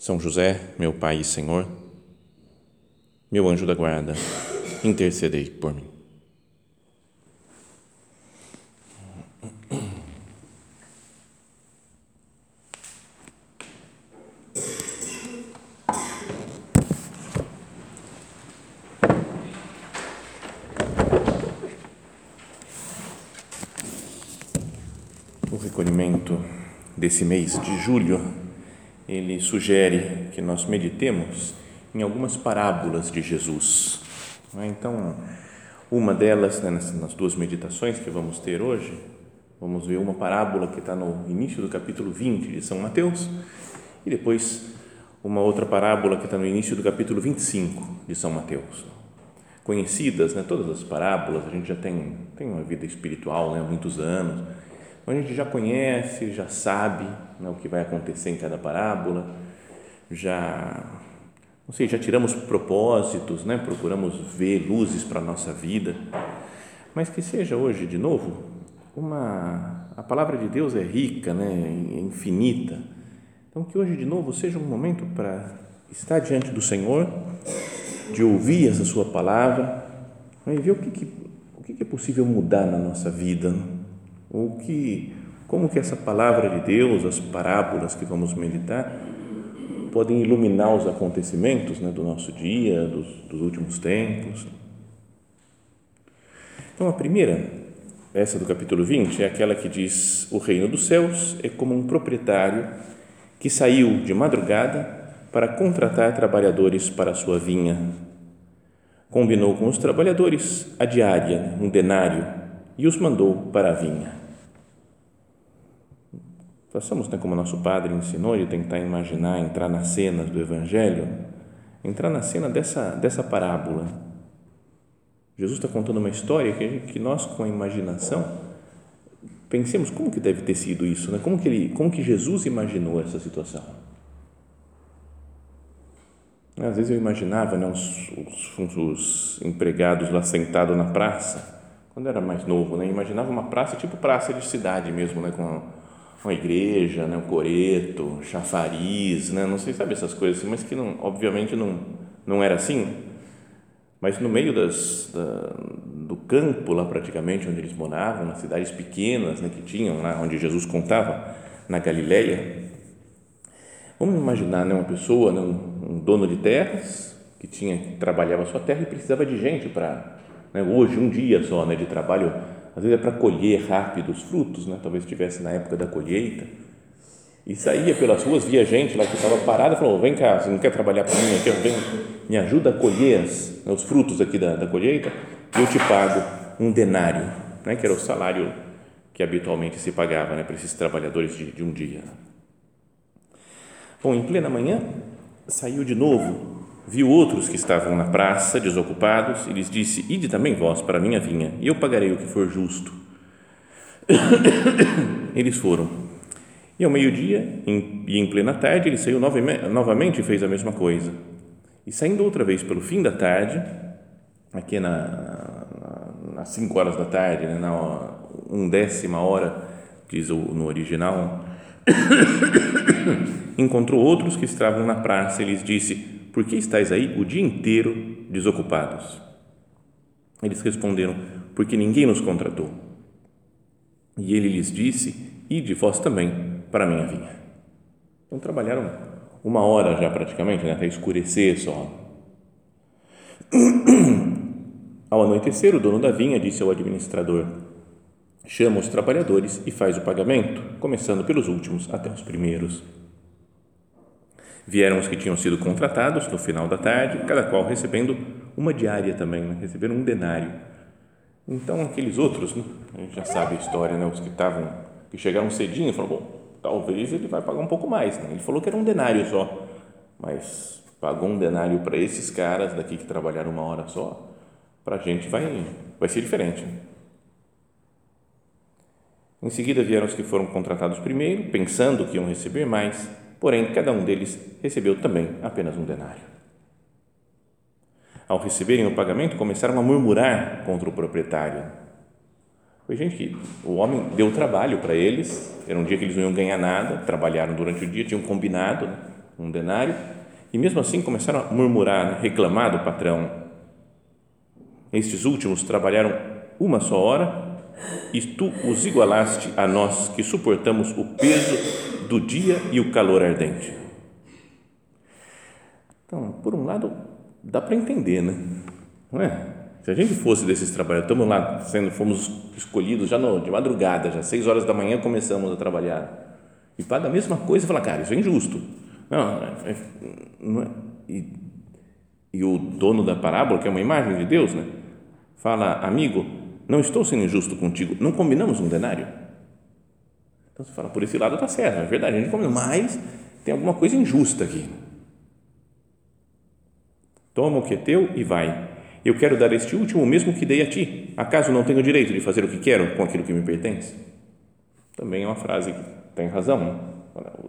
são José, meu Pai e Senhor, meu anjo da guarda, intercedei por mim. O recolhimento desse mês de julho ele sugere que nós meditemos em algumas parábolas de Jesus. Né? Então, uma delas, né, nas duas meditações que vamos ter hoje, vamos ver uma parábola que está no início do capítulo 20 de São Mateus e depois uma outra parábola que está no início do capítulo 25 de São Mateus. Conhecidas, né, todas as parábolas, a gente já tem, tem uma vida espiritual né, há muitos anos, então a gente já conhece, já sabe né, o que vai acontecer em cada parábola, já, não sei, já tiramos propósitos, né, procuramos ver luzes para a nossa vida, mas que seja hoje de novo uma, a palavra de Deus é rica, né, é infinita, então que hoje de novo seja um momento para estar diante do Senhor, de ouvir essa sua palavra né, e ver o que, que, o que é possível mudar na nossa vida, o que como que essa palavra de Deus, as parábolas que vamos meditar, podem iluminar os acontecimentos né, do nosso dia, dos, dos últimos tempos. Então, a primeira, essa do capítulo 20, é aquela que diz: O reino dos céus é como um proprietário que saiu de madrugada para contratar trabalhadores para a sua vinha. Combinou com os trabalhadores a diária, um denário, e os mandou para a vinha. Façamos né, como nosso padre ensinou de tentar imaginar, entrar nas cenas do Evangelho, entrar na cena dessa, dessa parábola. Jesus está contando uma história que, que nós, com a imaginação, pensemos como que deve ter sido isso, né? como, que ele, como que Jesus imaginou essa situação. Às vezes eu imaginava né, os, os, os empregados lá sentados na praça, quando era mais novo, né, imaginava uma praça tipo praça de cidade mesmo, né, com uma igreja, né, um coreto, chafariz, né, não sei, sabe essas coisas assim, mas que não, obviamente não, não era assim. Mas no meio das, da, do campo lá praticamente onde eles moravam, nas cidades pequenas né, que tinham lá onde Jesus contava na Galileia, vamos imaginar né, uma pessoa, né, um, um dono de terras que tinha que trabalhava a sua terra e precisava de gente para né, hoje um dia só né, de trabalho às vezes é para colher rápido os frutos, né? talvez estivesse na época da colheita, e saía pelas ruas, via gente lá que estava parada, falou, vem cá, você não quer trabalhar para mim aqui, vem, me ajuda a colher as, né, os frutos aqui da, da colheita, e eu te pago um denário, né? que era o salário que habitualmente se pagava né? para esses trabalhadores de, de um dia. Bom, em plena manhã, saiu de novo viu outros que estavam na praça, desocupados, e lhes disse: Ide também vós para a minha vinha, e eu pagarei o que for justo. Eles foram. E ao meio-dia, e em plena tarde, ele saiu novamente e fez a mesma coisa. E saindo outra vez pelo fim da tarde, aqui na, nas cinco horas da tarde, né, na undécima hora, diz o, no original, encontrou outros que estavam na praça e lhes disse: por que estáis aí o dia inteiro desocupados? Eles responderam: Porque ninguém nos contratou. E ele lhes disse: Ide vós também para a minha vinha. Então trabalharam uma hora já praticamente, né, até escurecer só. Ao anoitecer, o dono da vinha disse ao administrador: Chama os trabalhadores e faz o pagamento, começando pelos últimos até os primeiros. Vieram os que tinham sido contratados no final da tarde, cada qual recebendo uma diária também, né? receberam um denário. Então, aqueles outros, né? a gente já sabe a história, né? os que estavam, que chegaram cedinho, falaram, bom, talvez ele vai pagar um pouco mais. Né? Ele falou que era um denário só. mas pagou um denário para esses caras daqui que trabalharam uma hora só, para a gente vai, vai ser diferente. Em seguida vieram os que foram contratados primeiro, pensando que iam receber mais, porém cada um deles recebeu também apenas um denário. Ao receberem o pagamento, começaram a murmurar contra o proprietário. Foi gente que o homem deu trabalho para eles, era um dia que eles não iam ganhar nada, trabalharam durante o dia, tinham combinado né, um denário, e mesmo assim começaram a murmurar, né, reclamar do patrão. Estes últimos trabalharam uma só hora e tu os igualaste a nós que suportamos o peso do dia e o calor ardente. Então, por um lado, dá para entender, né? Não é? Se a gente fosse desses trabalhadores, estamos lá, sendo, fomos escolhidos já no, de madrugada, já seis horas da manhã começamos a trabalhar, e paga a mesma coisa e fala, cara, isso é injusto. Não, é, não é, e, e o dono da parábola, que é uma imagem de Deus, né? fala, amigo, não estou sendo injusto contigo, não combinamos um denário? Então você fala, por esse lado está certo, é verdade, a gente combinou, mas tem alguma coisa injusta aqui. Toma o que é teu e vai. Eu quero dar este último o mesmo que dei a ti. Acaso não tenho direito de fazer o que quero com aquilo que me pertence? Também é uma frase que tem razão.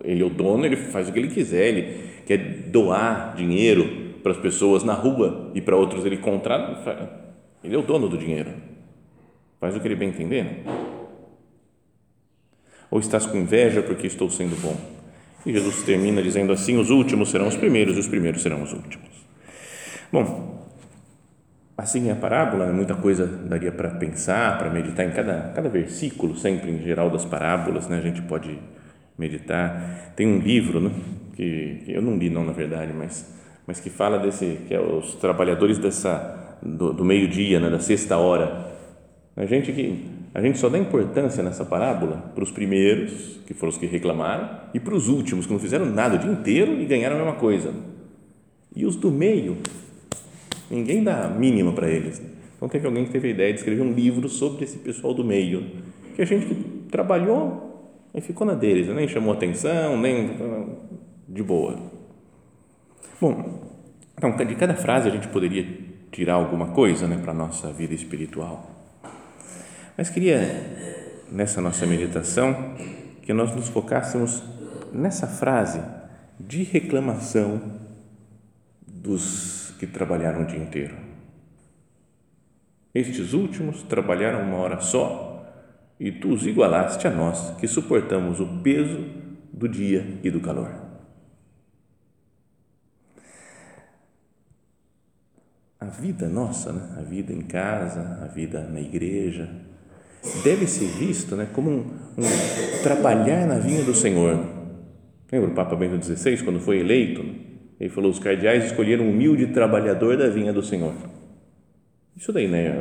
Ele é o dono, ele faz o que ele quiser, ele quer doar dinheiro para as pessoas na rua e para outros ele contrata. Ele é o dono do dinheiro. Faz o que ele bem entender. Né? Ou estás com inveja porque estou sendo bom? E Jesus termina dizendo assim: os últimos serão os primeiros e os primeiros serão os últimos. Bom, assim é a parábola, né? muita coisa daria para pensar, para meditar em cada, cada versículo, sempre em geral das parábolas, né? a gente pode meditar. Tem um livro né? que, que eu não li, não, na verdade, mas, mas que fala desse, que é os trabalhadores dessa, do, do meio-dia, né? da sexta hora. A gente que a gente só dá importância nessa parábola para os primeiros, que foram os que reclamaram, e para os últimos, que não fizeram nada o dia inteiro e ganharam a mesma coisa. E os do meio, Ninguém dá mínima para eles. Então teve alguém que teve a ideia de escrever um livro sobre esse pessoal do meio, que a gente que trabalhou e ficou na deles, nem chamou atenção, nem de boa. Bom, então de cada frase a gente poderia tirar alguma coisa, né, para a nossa vida espiritual. Mas queria nessa nossa meditação que nós nos focássemos nessa frase de reclamação dos que trabalharam o dia inteiro. Estes últimos trabalharam uma hora só e tu os igualaste a nós, que suportamos o peso do dia e do calor. A vida nossa, né? a vida em casa, a vida na igreja, deve ser visto né, como um, um trabalhar na vinha do Senhor. Lembra o Papa Bento XVI, quando foi eleito? Ele falou: os cardeais escolheram um humilde trabalhador da vinha do Senhor. Isso daí, né?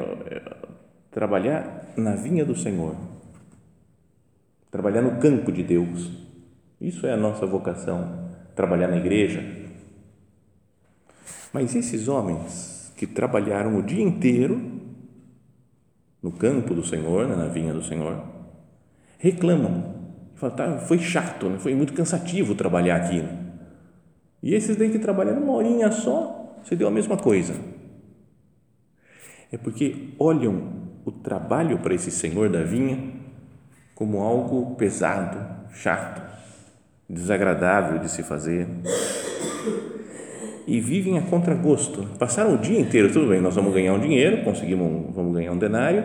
Trabalhar na vinha do Senhor, trabalhar no campo de Deus. Isso é a nossa vocação, trabalhar na igreja. Mas esses homens que trabalharam o dia inteiro no campo do Senhor, né, na vinha do Senhor, reclamam. Falam, tá, foi chato, né? foi muito cansativo trabalhar aqui. Né? E esses daí que trabalharam uma horinha só, se deu a mesma coisa. É porque olham o trabalho para esse senhor da vinha como algo pesado, chato, desagradável de se fazer. E vivem a contragosto. Passaram o dia inteiro, tudo bem, nós vamos ganhar um dinheiro, conseguimos, vamos ganhar um denário,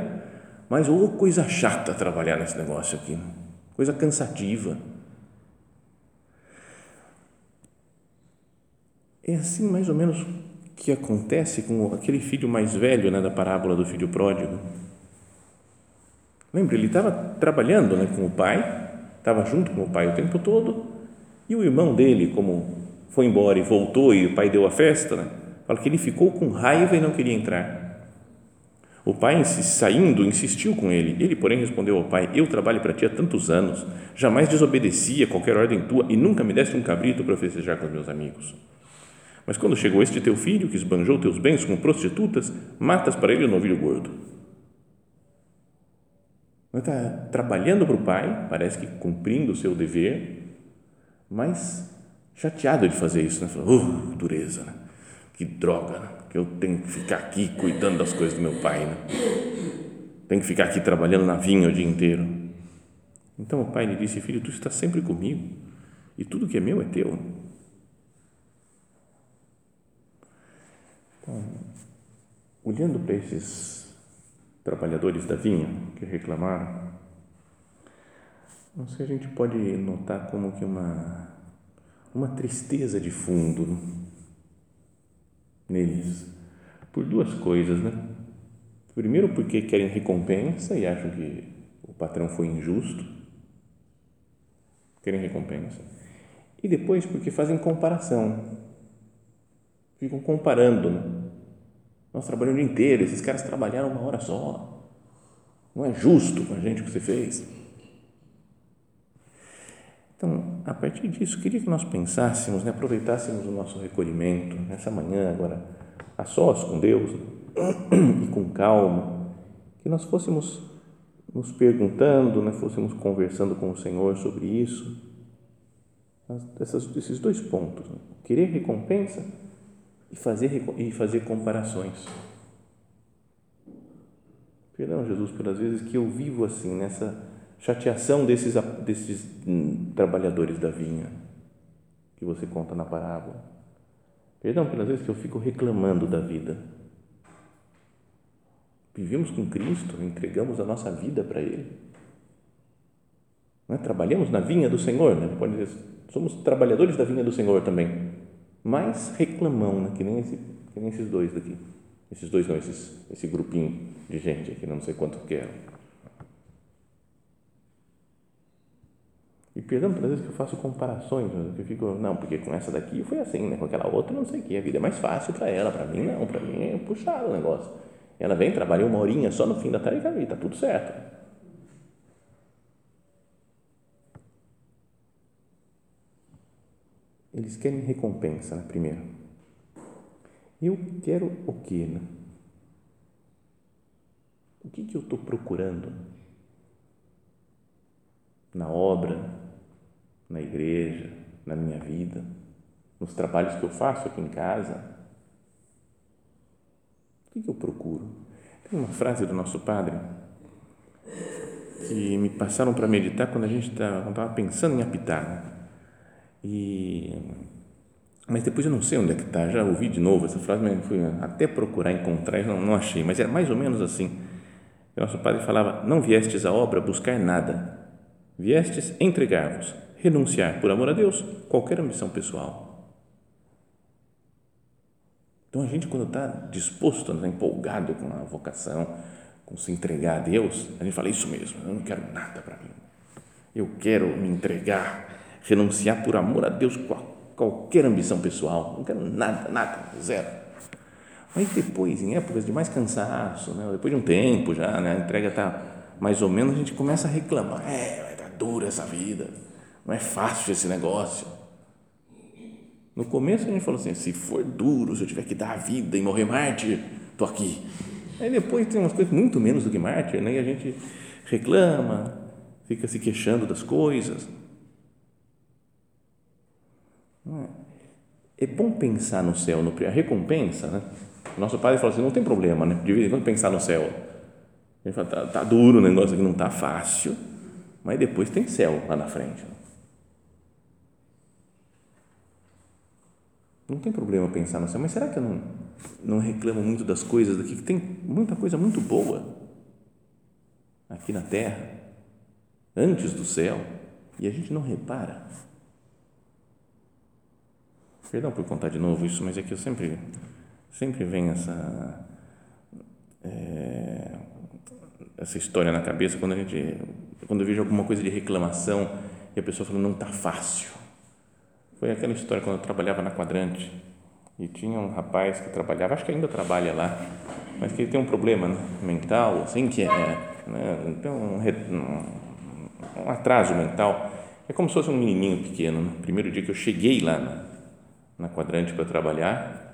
mas ou coisa chata trabalhar nesse negócio aqui, coisa cansativa É assim mais ou menos que acontece com aquele filho mais velho né, da parábola do filho pródigo. Lembra, ele estava trabalhando né, com o pai, estava junto com o pai o tempo todo, e o irmão dele, como foi embora e voltou e o pai deu a festa, né, fala que ele ficou com raiva e não queria entrar. O pai, saindo, insistiu com ele. Ele, porém, respondeu ao pai: Eu trabalho para ti há tantos anos, jamais desobedeci a qualquer ordem tua e nunca me deste um cabrito para festejar com os meus amigos. Mas quando chegou este teu filho, que esbanjou teus bens com prostitutas, matas para ele o novilho gordo. Está trabalhando para o pai, parece que cumprindo o seu dever, mas chateado de fazer isso, né? Falou, uh, dureza, né? Que droga, né? que eu tenho que ficar aqui cuidando das coisas do meu pai, né? Tenho que ficar aqui trabalhando na vinha o dia inteiro. Então o pai lhe disse, filho, tu estás sempre comigo e tudo que é meu é teu. Então, olhando para esses trabalhadores da vinha que reclamaram, não sei, a gente pode notar como que uma, uma tristeza de fundo neles, por duas coisas, né? Primeiro, porque querem recompensa e acham que o patrão foi injusto, querem recompensa. E depois, porque fazem comparação, ficam comparando. Né? Nós trabalhamos o dia inteiro, esses caras trabalharam uma hora só. Não é justo com a gente o que você fez. Então, a partir disso, queria que nós pensássemos, né, aproveitássemos o nosso recolhimento nessa manhã, agora a sós com Deus e com calma, que nós fôssemos nos perguntando, né, fôssemos conversando com o Senhor sobre isso, essas, esses dois pontos, né? querer recompensa e fazer, e fazer comparações. Perdão, Jesus, pelas vezes que eu vivo assim, nessa chateação desses, desses hum, trabalhadores da vinha que você conta na parábola. Perdão pelas vezes que eu fico reclamando da vida. Vivemos com Cristo, entregamos a nossa vida para Ele. É? Trabalhamos na vinha do Senhor, né? Pode dizer, somos trabalhadores da vinha do Senhor também, mas reclamam, né? que, nem esse, que nem esses dois daqui. Esses dois não, esses, esse grupinho de gente aqui, não sei quanto que eram E perdão pelas vezes que eu faço comparações, que eu fico, não, porque com essa daqui foi assim, né? com aquela outra não sei o que, a vida é mais fácil para ela, para mim não, para mim é puxado o negócio. Ela vem, trabalha uma horinha só no fim da tarde e está tudo certo. Eles querem recompensa, né, primeiro. Eu quero o quê? Né? O que, que eu estou procurando? Na obra, na igreja, na minha vida, nos trabalhos que eu faço aqui em casa? O que eu procuro? Tem uma frase do nosso padre que me passaram para meditar quando a gente estava tá, pensando em apitar. Né? E, mas depois eu não sei onde é que está, já ouvi de novo essa frase, mas fui até procurar encontrar e não, não achei, mas era mais ou menos assim. O nosso padre falava: Não viestes à obra buscar nada, viestes entregar-vos renunciar, por amor a Deus, qualquer ambição pessoal. Então, a gente, quando está disposto, está empolgado com a vocação, com se entregar a Deus, a gente fala isso mesmo, eu não quero nada para mim. Eu quero me entregar, renunciar por amor a Deus qualquer ambição pessoal, não quero nada, nada, zero. Mas depois, em épocas de mais cansaço, né, depois de um tempo já, né, a entrega está mais ou menos, a gente começa a reclamar, é, está dura essa vida, não é fácil esse negócio. No começo a gente falou assim: se for duro, se eu tiver que dar a vida e morrer mártir, estou aqui. Aí depois tem umas coisas muito menos do que mártir, né? e a gente reclama, fica se queixando das coisas. É? é bom pensar no céu, no, a recompensa, né? Nosso pai falou assim: não tem problema, né? De vez em quando pensar no céu. Ele fala: tá, tá duro o negócio aqui, não tá fácil, mas depois tem céu lá na frente. Não tem problema pensar no céu, mas será que eu não, não reclamo muito das coisas daqui? Que tem muita coisa muito boa aqui na terra, antes do céu, e a gente não repara. Perdão por contar de novo isso, mas é que eu sempre, sempre vem essa, é, essa história na cabeça quando a gente, quando eu vejo alguma coisa de reclamação e a pessoa fala não está fácil foi aquela história quando eu trabalhava na Quadrante e tinha um rapaz que trabalhava, acho que ainda trabalha lá, mas que tem um problema né, mental, assim, que é, né, tem um, um, um, atraso mental. É como se fosse um menininho pequeno. No né? primeiro dia que eu cheguei lá na, na Quadrante para trabalhar,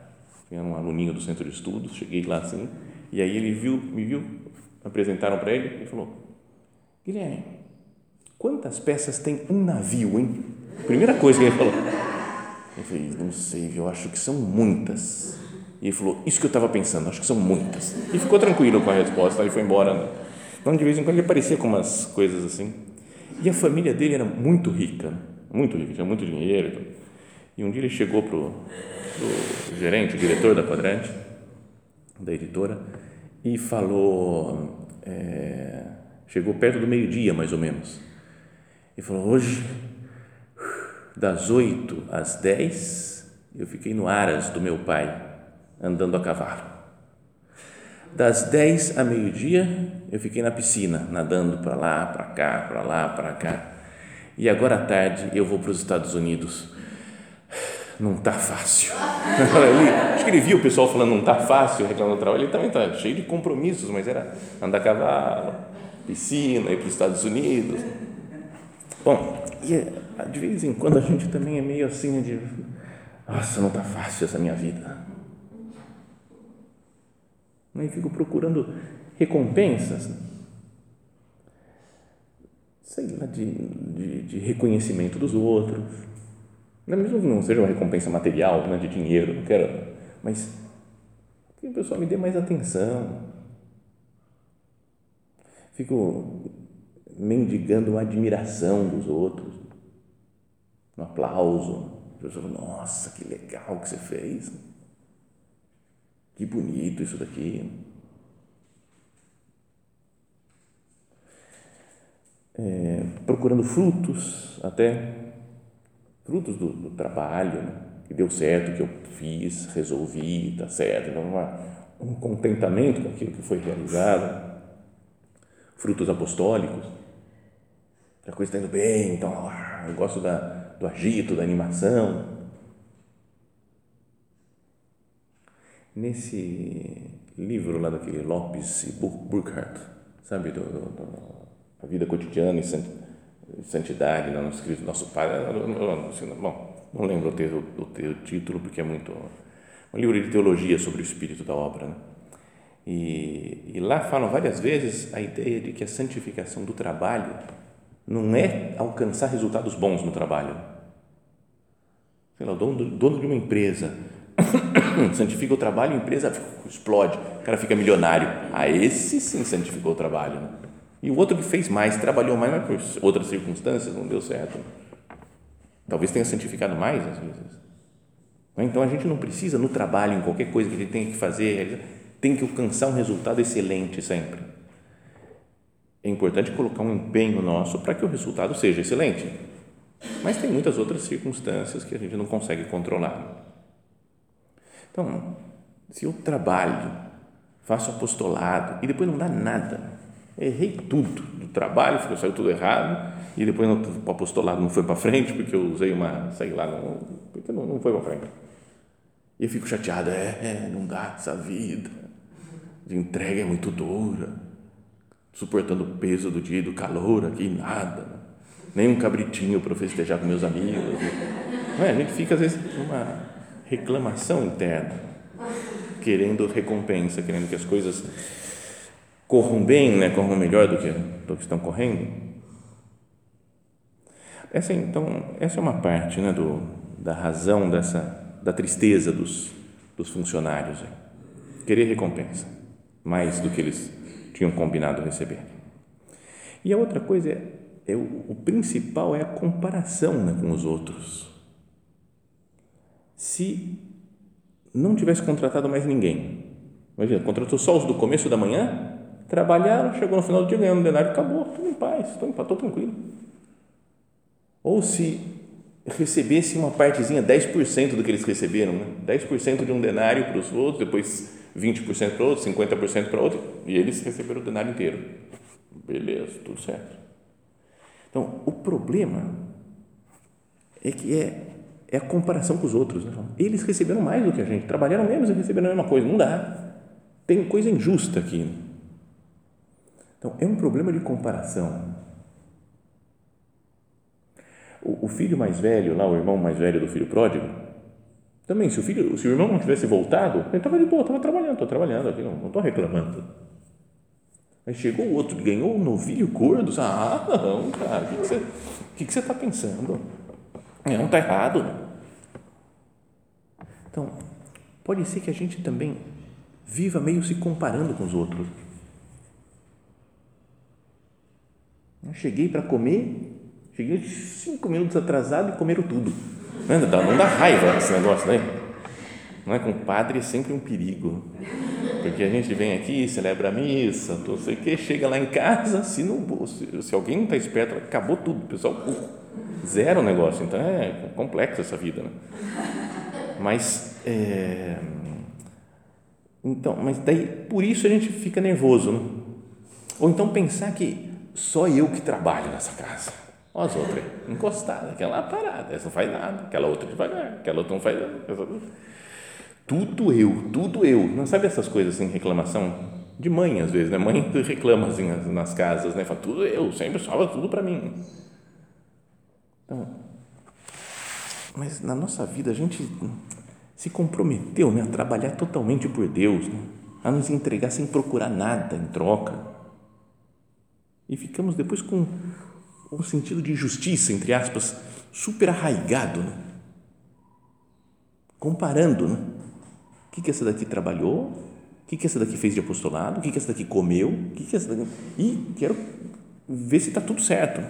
era um aluninho do centro de estudos, cheguei lá assim, e aí ele viu, me viu, apresentaram para ele e falou: Guilherme, quantas peças tem um navio, hein? Primeira coisa que ele falou. Eu falei, não sei, eu acho que são muitas. E ele falou, isso que eu estava pensando, acho que são muitas. E ficou tranquilo com a resposta, aí foi embora. Né? Então, de vez em quando, ele aparecia com umas coisas assim. E a família dele era muito rica, muito rica, tinha muito dinheiro. E um dia ele chegou para o gerente, o diretor da Quadrante, da editora, e falou, é, chegou perto do meio-dia, mais ou menos, e falou, hoje, das oito às dez, eu fiquei no Aras do meu pai, andando a cavalo. Das 10 a meio-dia, eu fiquei na piscina, nadando para lá, para cá, para lá, para cá. E agora à tarde eu vou para os Estados Unidos. Não está fácil. Acho que ele viu o pessoal falando não está fácil, reclamando do trabalho. Ele também está cheio de compromissos, mas era andar a cavalo, piscina, ir para os Estados Unidos. Bom, e de vez em quando a gente também é meio assim de, nossa, não está fácil essa minha vida e fico procurando recompensas, sei lá, de, de, de reconhecimento dos outros. Mesmo que não seja uma recompensa material, não é de dinheiro, não quero, mas que o pessoal me dê mais atenção. Fico mendigando a admiração dos outros, um aplauso. A pessoa fala, nossa, que legal que você fez que bonito isso daqui. É, procurando frutos, até frutos do, do trabalho, né? que deu certo, que eu fiz, resolvi, tá certo. Então, uma, um contentamento com aquilo que foi realizado. Frutos apostólicos, a coisa está indo bem, então ah, eu gosto da, do agito, da animação Nesse livro lá daquele Lopes e Burkhardt, sabe, do, do, do, a vida cotidiana e santidade, não, escrito nosso pai, bom, não lembro o, ter, o, o título porque é muito um livro de teologia sobre o espírito da obra, né? E, e lá falam várias vezes a ideia de que a santificação do trabalho não é alcançar resultados bons no trabalho. Sei lá, o dono, dono de uma empresa santifica o trabalho, a empresa explode, o cara fica milionário. Ah, esse sim santificou o trabalho. Né? E o outro que fez mais, trabalhou mais, mas por outras circunstâncias não deu certo. Talvez tenha santificado mais às vezes. Então a gente não precisa no trabalho, em qualquer coisa que a gente tem que fazer, tem que alcançar um resultado excelente sempre. É importante colocar um empenho nosso para que o resultado seja excelente. Mas tem muitas outras circunstâncias que a gente não consegue controlar. Então, se eu trabalho, faço apostolado e depois não dá nada, errei tudo do trabalho, saiu tudo errado e depois o apostolado não foi para frente porque eu usei uma, sei lá, não, porque não, não foi para frente. E eu fico chateado, é, é, não dá essa vida, de entrega é muito dura, suportando o peso do dia e do calor aqui, nada, nem um cabritinho para festejar com meus amigos. Não é? A gente fica às vezes numa reclamação interna, querendo recompensa, querendo que as coisas corram bem, né, corram melhor do que, do que estão correndo. Essa então, essa é uma parte, né, do, da razão dessa da tristeza dos, dos funcionários, querer recompensa mais do que eles tinham combinado receber. E a outra coisa é, é o, o principal é a comparação né, com os outros se não tivesse contratado mais ninguém. Imagina, contratou só os do começo da manhã, trabalharam, chegou no final do dia ganhando um denário, acabou, estou em paz, estou, estou tranquilo. Ou se recebesse uma partezinha, 10% do que eles receberam, né? 10% de um denário para os outros, depois 20% para outro, 50% para outro, e eles receberam o denário inteiro. Beleza, tudo certo. Então, o problema é que é é a comparação com os outros. Né? Eles receberam mais do que a gente, trabalharam menos e receberam a mesma coisa. Não dá. Tem coisa injusta aqui. Então, é um problema de comparação. O, o filho mais velho, lá, o irmão mais velho do filho pródigo, também, se o, filho, se o irmão não tivesse voltado, ele estava de boa, estava trabalhando, estou trabalhando aqui, não estou reclamando. Mas chegou o outro, ganhou um novilho gordo, ah, não, cara, o que, que você está pensando? Não, está errado. Então, pode ser que a gente também viva meio se comparando com os outros. Eu cheguei para comer, cheguei cinco minutos atrasado e comeram tudo. Não dá, não dá raiva esse negócio, né? Não é com o padre é sempre um perigo. Porque a gente vem aqui, celebra a missa, não sei o que, chega lá em casa, se, não, se, se alguém não está esperto, acabou tudo, pessoal zero o negócio. Então é complexo essa vida. Né? Mas, é, então, mas daí por isso a gente fica nervoso. Né? Ou então pensar que só eu que trabalho nessa casa. As outras, encostadas, aquela parada, essa não faz nada, aquela outra devagar, aquela outra não faz nada. Tudo eu, tudo eu. Não sabe essas coisas assim, reclamação de mãe às vezes, né? Mãe reclama assim nas casas, né? Fala, tudo eu, sempre sobra tudo para mim. Então, mas na nossa vida a gente se comprometeu né, a trabalhar totalmente por Deus, né? a nos entregar sem procurar nada em troca. E ficamos depois com um sentido de injustiça, entre aspas, super arraigado, né? comparando, né? O que, que essa daqui trabalhou? O que, que essa daqui fez de apostolado? O que, que essa daqui comeu? O que, que essa daqui... E quero ver se está tudo certo.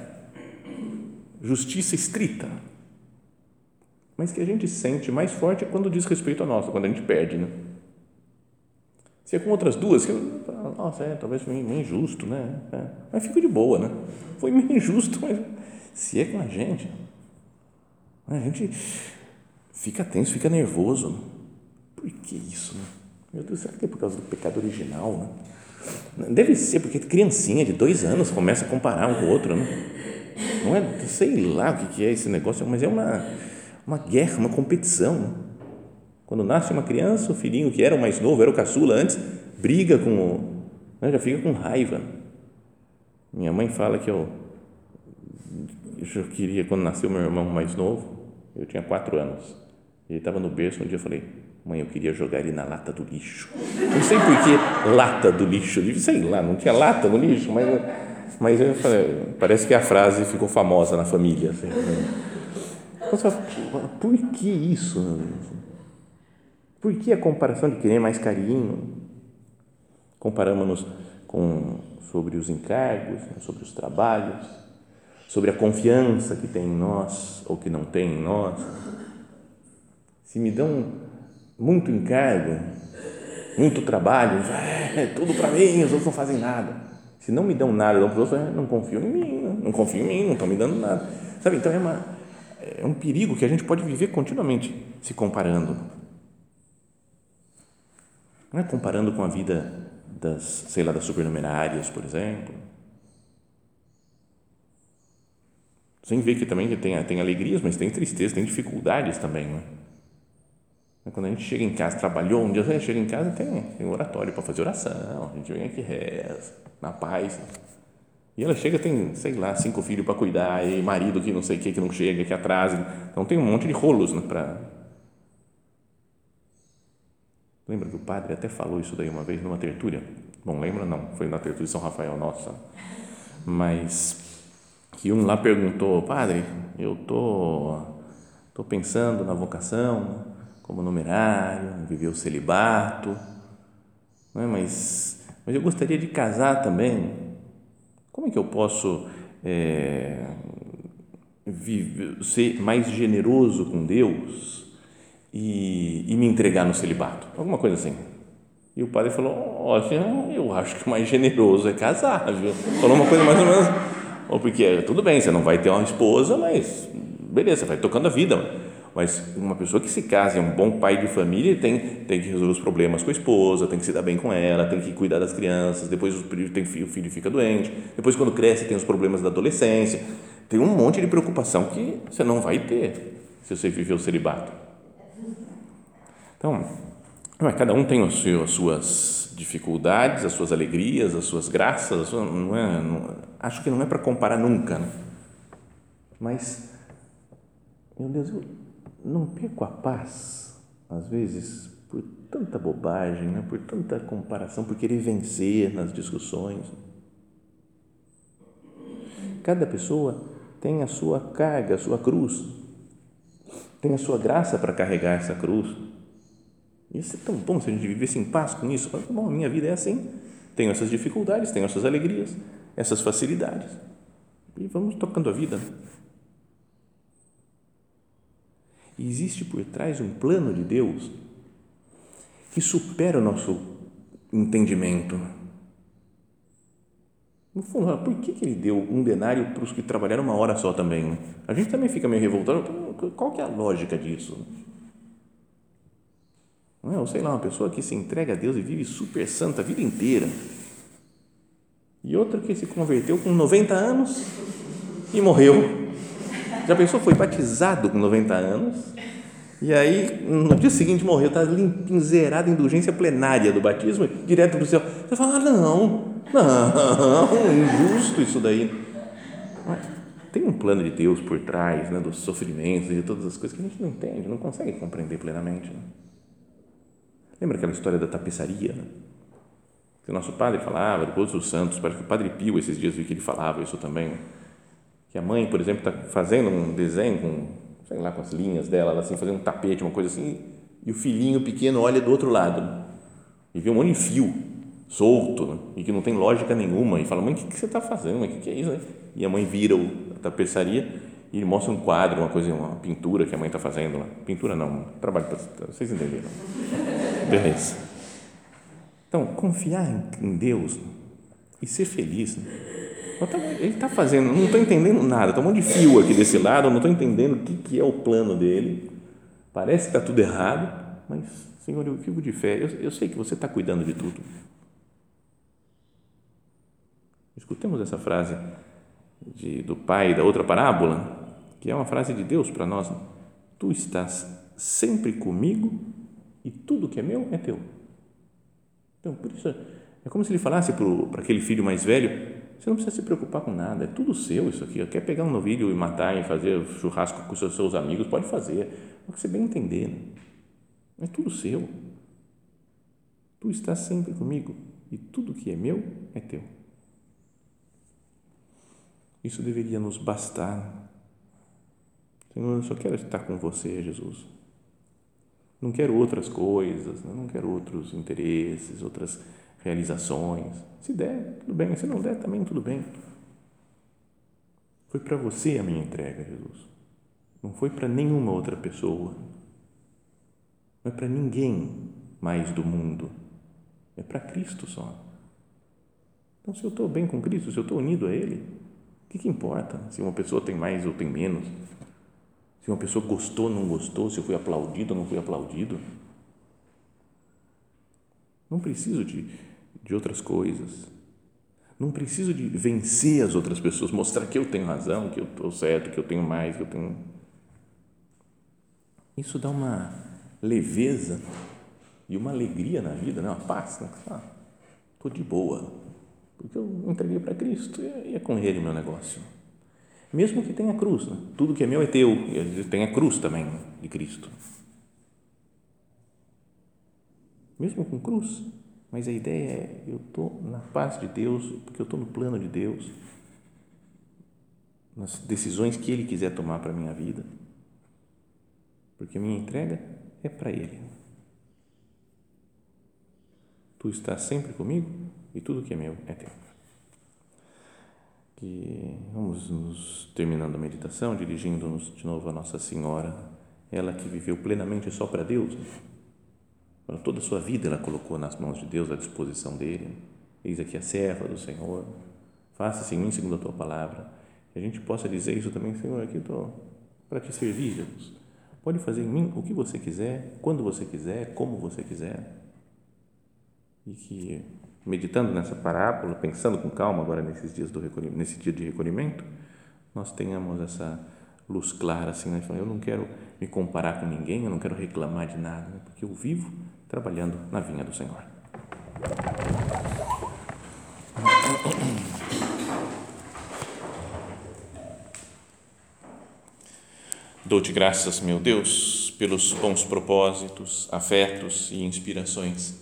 Justiça estrita. Mas que a gente sente mais forte é quando diz respeito a nossa, quando a gente perde, né? Se é com outras duas, que nossa, é, talvez foi meio injusto, né? É, mas fico de boa, né? Foi meio injusto, mas se é com a gente, a gente fica tenso, fica nervoso. Por que isso? Né? Meu Deus, será que é por causa do pecado original? Né? Deve ser, porque criancinha de dois anos começa a comparar um com o outro. Né? Não é, sei lá o que é esse negócio, mas é uma, uma guerra, uma competição. Né? Quando nasce uma criança, o filhinho que era o mais novo, era o caçula antes, briga com o. Né? já fica com raiva. Minha mãe fala que eu, eu queria, quando nasceu meu irmão mais novo, eu tinha quatro anos. Ele estava no berço, um dia eu falei, Mãe, eu queria jogar ele na lata do lixo. Não sei por que lata do lixo. Sei lá, não tinha lata no lixo, mas, mas eu falei, parece que a frase ficou famosa na família. Assim, né? por que isso? Por que a comparação de querer mais carinho? Comparamos-nos com, sobre os encargos, né, sobre os trabalhos, sobre a confiança que tem em nós ou que não tem em nós. Se me dão muito encargo, muito trabalho, é, tudo para mim, os outros não fazem nada. Se não me dão nada, dão os outros, não confio em mim, não, não confio em mim, não estão me dando nada. Sabe, então é, uma, é um perigo que a gente pode viver continuamente se comparando. Não é comparando com a vida das, sei lá, das supernumerárias, por exemplo. Sem ver que também tem, tem alegrias, mas tem tristeza, tem dificuldades também, não é? Quando a gente chega em casa, trabalhou um dia, chega em casa tem, tem oratório para fazer oração, a gente vem aqui reza, na paz. E ela chega, tem, sei lá, cinco filhos para cuidar, e marido que não sei o que, que não chega, que atrasa. Então tem um monte de rolos né, para. Lembra que o padre até falou isso daí uma vez numa tertúlia? Bom, lembra não, foi na tertúlia de São Rafael, nossa. Mas que um lá perguntou, padre, eu tô, tô pensando na vocação, como numerário, viver o celibato, não é? mas, mas eu gostaria de casar também. Como é que eu posso é, viver, ser mais generoso com Deus e, e me entregar no celibato? Alguma coisa assim. E o padre falou: Olha, eu acho que o mais generoso é casar, viu? Falou uma coisa mais ou menos. Porque tudo bem, você não vai ter uma esposa, mas beleza, vai tocando a vida. Mas uma pessoa que se casa, é um bom pai de família, tem, tem que resolver os problemas com a esposa, tem que se dar bem com ela, tem que cuidar das crianças, depois o filho, o filho fica doente, depois quando cresce tem os problemas da adolescência, tem um monte de preocupação que você não vai ter se você viver o celibato. Então, é, cada um tem as suas dificuldades, as suas alegrias, as suas graças, não é, não, acho que não é para comparar nunca, né? mas, meu Deus, eu, não perco a paz, às vezes, por tanta bobagem, né? por tanta comparação, por querer vencer nas discussões. Cada pessoa tem a sua carga, a sua cruz, tem a sua graça para carregar essa cruz. Ia ser tão bom se a gente vivesse em paz com isso. Fala, bom, a minha vida é assim. Tenho essas dificuldades, tenho essas alegrias, essas facilidades. E vamos tocando a vida. E existe por trás um plano de Deus que supera o nosso entendimento. No fundo, por que, que ele deu um denário para os que trabalharam uma hora só também? A gente também fica meio revoltado. Qual que é a lógica disso? Não é? Ou sei lá, uma pessoa que se entrega a Deus e vive super santa a vida inteira. E outra que se converteu com 90 anos e morreu. Já pensou? Foi batizado com 90 anos e aí no dia seguinte morreu, está limpinho, zerado, indulgência plenária do batismo, direto para o céu. Você fala, ah, não, não, injusto isso daí. Mas tem um plano de Deus por trás né, dos sofrimentos e de todas as coisas que a gente não entende, não consegue compreender plenamente. Né? Lembra aquela história da tapeçaria? Né? Que o nosso padre falava, depois dos santos, parece que o padre Pio esses dias vi que ele falava isso também. Que a mãe, por exemplo, está fazendo um desenho com, sei lá, com as linhas dela, assim, fazendo um tapete, uma coisa assim, e o filhinho pequeno olha do outro lado e vê um monte de fio solto né? e que não tem lógica nenhuma e fala, mãe, o que, que você está fazendo? O que, que é isso? Né? E a mãe vira a tapeçaria e mostra um quadro, uma coisa, uma pintura que a mãe está fazendo lá. Pintura não, trabalho para vocês entenderam. Beleza. Então, confiar em Deus e ser feliz. Né? Ele está fazendo, não estou entendendo nada, está um monte de fio aqui desse lado, não estou entendendo o que, é o plano dele. Parece que está tudo errado, mas, Senhor, eu vivo de fé, eu, eu sei que você está cuidando de tudo. Escutemos essa frase de, do pai da outra parábola, que é uma frase de Deus para nós. Né? Tu estás sempre comigo e tudo que é meu é teu. Então, por isso, é como se ele falasse para aquele filho mais velho: você não precisa se preocupar com nada, é tudo seu isso aqui. Quer pegar um novilho e matar e fazer churrasco com seus, seus amigos? Pode fazer, o que você bem entender. Né? É tudo seu. Tu estás sempre comigo e tudo que é meu é teu. Isso deveria nos bastar. Senhor, eu só quero estar com você, Jesus. Não quero outras coisas, né? não quero outros interesses, outras realizações. Se der, tudo bem. Se não der, também tudo bem. Foi para você a minha entrega, Jesus. Não foi para nenhuma outra pessoa. Não é para ninguém mais do mundo. É para Cristo só. Então, se eu estou bem com Cristo, se eu estou unido a Ele, o que, que importa se uma pessoa tem mais ou tem menos? Se uma pessoa gostou ou não gostou, se eu fui aplaudido ou não fui aplaudido. Não preciso de, de outras coisas. Não preciso de vencer as outras pessoas, mostrar que eu tenho razão, que eu estou certo, que eu tenho mais, que eu tenho. Isso dá uma leveza e uma alegria na vida, né? uma paz. Né? Ah, estou de boa, porque eu entreguei para Cristo e é com Ele o meu negócio mesmo que tenha cruz, né? tudo que é meu é teu, tem a cruz também de Cristo. Mesmo com cruz, mas a ideia é: eu estou na paz de Deus, porque eu estou no plano de Deus, nas decisões que Ele quiser tomar para a minha vida, porque a minha entrega é para Ele. Tu estás sempre comigo e tudo que é meu é teu que vamos nos terminando a meditação, dirigindo-nos de novo a Nossa Senhora, ela que viveu plenamente só para Deus. Para toda a sua vida ela colocou nas mãos de Deus à disposição dele. Eis aqui a serva do Senhor, faça-se em mim segundo a tua palavra. Que a gente possa dizer isso também, Senhor, aqui estou para te servir, Jesus. Pode fazer em mim o que você quiser, quando você quiser, como você quiser. E que meditando nessa parábola, pensando com calma agora nesses dias do nesse dia de recolhimento, nós tenhamos essa luz clara assim, né? Eu não quero me comparar com ninguém, eu não quero reclamar de nada, né? porque eu vivo trabalhando na vinha do Senhor. Dou-te graças, meu Deus, pelos bons propósitos, afetos e inspirações